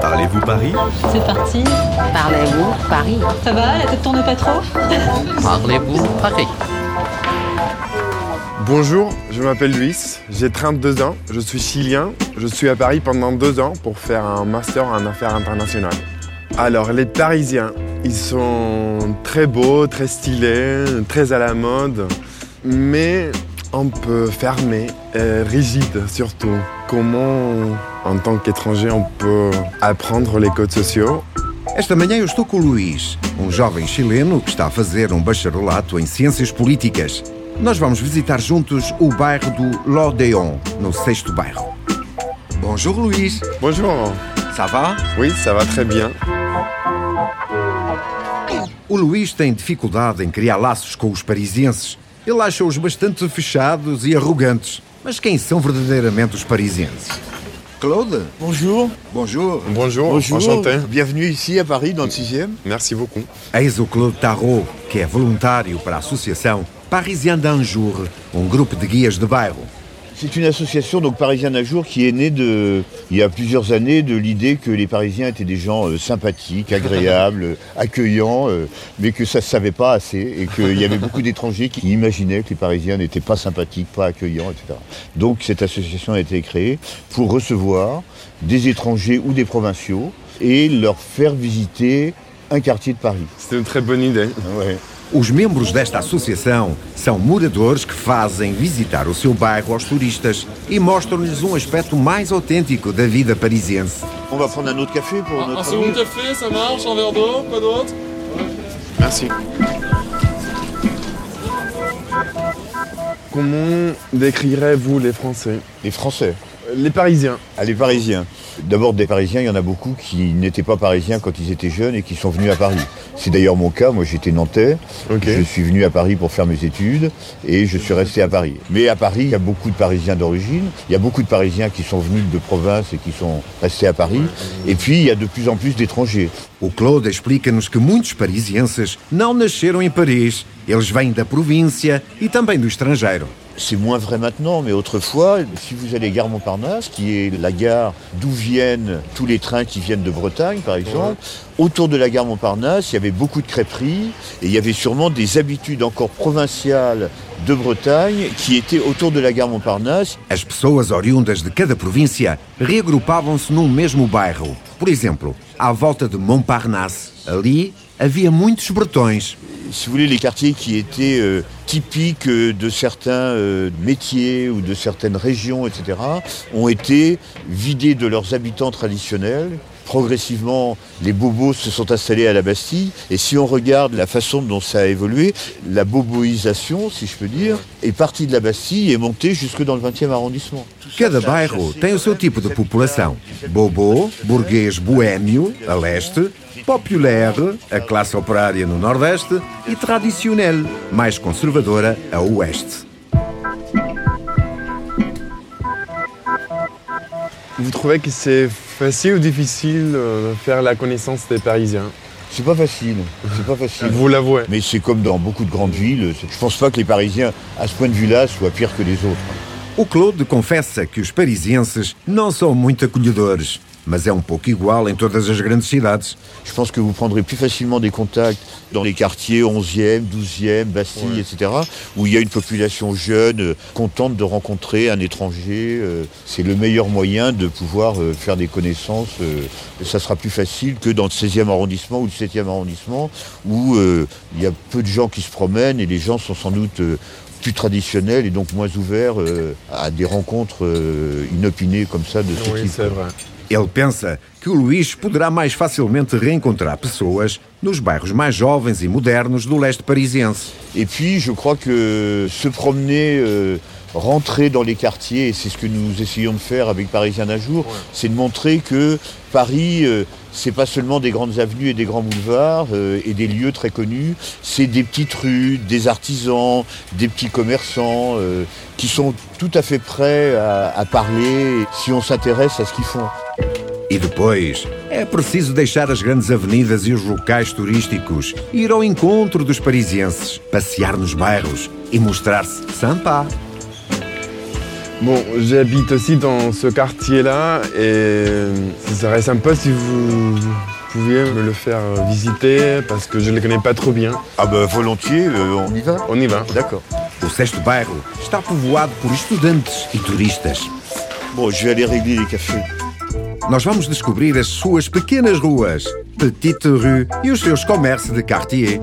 Parlez-vous Paris? C'est parti. Parlez-vous Paris? Ça va, la tête tourne pas trop? Parlez-vous Paris? Bonjour, je m'appelle Luis, j'ai 32 ans, je suis chilien, je suis à Paris pendant deux ans pour faire un master en affaires internationales. Alors les Parisiens, ils sont très beaux, très stylés, très à la mode, mais un peu fermés, et rigides surtout. Comment, en tant qu'étranger, on peut apprendre les codes sociaux Esta manhã eu estou com o Luís, um jovem chileno que está a fazer um bacharelato em Ciências Políticas. Nós vamos visitar juntos o bairro do L'Odéon, no sexto bairro. Bonjour Luís, Bonjour, ça va? oui, ça va très bien. O Luís tem dificuldade em criar laços com os parisienses. Ele acha-os bastante fechados e arrogantes. Mas quem são verdadeiramente os parisienses? Claude Bonjour. Bonjour. Bonjour, Bonjour. enchanté. Bienvenue ici à Paris dans le 6e. Merci beaucoup. Eis o Claude Tarot, que é voluntário para a associação Parisien d'un Jour, um grupo de guias de bairro. C'est une association donc parisienne à jour qui est née de, il y a plusieurs années de l'idée que les Parisiens étaient des gens euh, sympathiques, agréables, euh, accueillants, euh, mais que ça se savait pas assez et qu'il y avait beaucoup d'étrangers qui imaginaient que les Parisiens n'étaient pas sympathiques, pas accueillants, etc. Donc cette association a été créée pour recevoir des étrangers ou des provinciaux et leur faire visiter un quartier de Paris. C'est une très bonne idée. Ouais. Os membros desta associação são moradores que fazem visitar o seu bairro aos turistas e mostram-lhes um aspecto mais autêntico da vida parisiense. On va prendre un autre café pour Un notre second ami. café, ça marche, un verre d'eau, quoi d'autre Merci. Comment décrirez-vous les Français Les Français. Les Parisiens. Ah, les Parisiens. D'abord, des Parisiens, il y en a beaucoup qui n'étaient pas Parisiens quand ils étaient jeunes et qui sont venus à Paris. C'est d'ailleurs mon cas. Moi, j'étais nantais. Je suis venu à Paris pour faire mes études et je suis resté à Paris. Mais à Paris, il y a beaucoup de Parisiens d'origine. Il y a beaucoup de Parisiens qui sont venus de province et qui sont restés à Paris. Et puis, il y a de plus en plus d'étrangers. O Claude explica-nos que muitos parisienses não nasceram em Paris. Eles vêm da província e também do estrangeiro. C'est moins vrai maintenant, mais autrefois, si vous allez gare Montparnasse, qui est la gare d'où viennent tous les trains qui viennent de Bretagne, par exemple, autour de la gare Montparnasse, il y avait beaucoup de crêperies et il y avait sûrement des habitudes encore provinciales de Bretagne qui étaient autour de la gare Montparnasse. As pessoas oriundas de cada província reagrupavam-se num mesmo bairro. Por exemplo, à volta de Montparnasse. Ali havia muitos bretões. Si vous voulez, les quartiers qui étaient euh, typiques euh, de certains euh, métiers ou de certaines régions, etc., ont été vidés de leurs habitants traditionnels. Progressivement, les bobos se sont installés à la Bastille. Et si on regarde la façon dont ça a évolué, la boboisation, si je peux dire, est partie de la Bastille et montée jusque dans le 20e arrondissement. Cada bairro tem o seu tipo de população. Bobo, burguês boêmio, a leste, populaire, a classe operária no nordeste e tradicionel, mais conservadora, a oeste. Vous trouvez que c'est facile ou difficile euh, de faire la connaissance des Parisiens? C'est pas facile, c'est pas facile. Vous l'avouez. Mais c'est comme dans beaucoup de grandes villes. Je pense pas que les Parisiens, à ce point de vue-là, soient pires que les autres. O Claude confessa que os parisienses não são muito acolhedores, mas é um pouco igual em todas as grandes cidades. Je pense que vous prendrez plus facilement des contacts dans les quartiers 11e, 12e, Bastille, etc., où il y a une population jeune, euh, contente de rencontrer un étranger. euh, C'est le meilleur moyen de pouvoir euh, faire des connaissances. Ça sera plus facile que dans le 16e arrondissement ou le 7e arrondissement, où il y a peu de gens qui se promènent et les gens sont sans doute plus traditionnels et donc moins ouverts à des rencontres inopinées comme ça de ce Oui, type. Ele pensa que o Luís poderá mais facilmente reencontrar pessoas nos bairros mais jovens e modernos do leste parisiense. Et puis, je crois que se promener, euh, rentrer dans les quartiers, et c'est ce que nous essayons de faire avec Parisien d'un jour, c'est de montrer que Paris, euh, c'est pas seulement des grandes avenues et des grands boulevards euh, et des lieux très connus, c'est des petites rues, des artisans, des petits commerçants euh, qui sont tout à fait prêts à, à parler si on s'intéresse à ce qu'ils font. E depois, é preciso deixar as grandes avenidas e os locais turísticos, ir ao encontro dos parisienses, passear nos bairros e mostrar-se sympa. Bon, j'habite aussi dans ce quartier-là et ce serait sympa si vous pouviez me le faire visiter parce que je ne le connais pas trop bien. Ah bah volontiers, euh, on y va On y va. D'accord. O sexto bairro está povoado por estudantes e turistas. Bon, je vais aller régler les cafés. Nós vamos descobrir as suas pequenas ruas, Petite Rue e os seus comércios de quartier.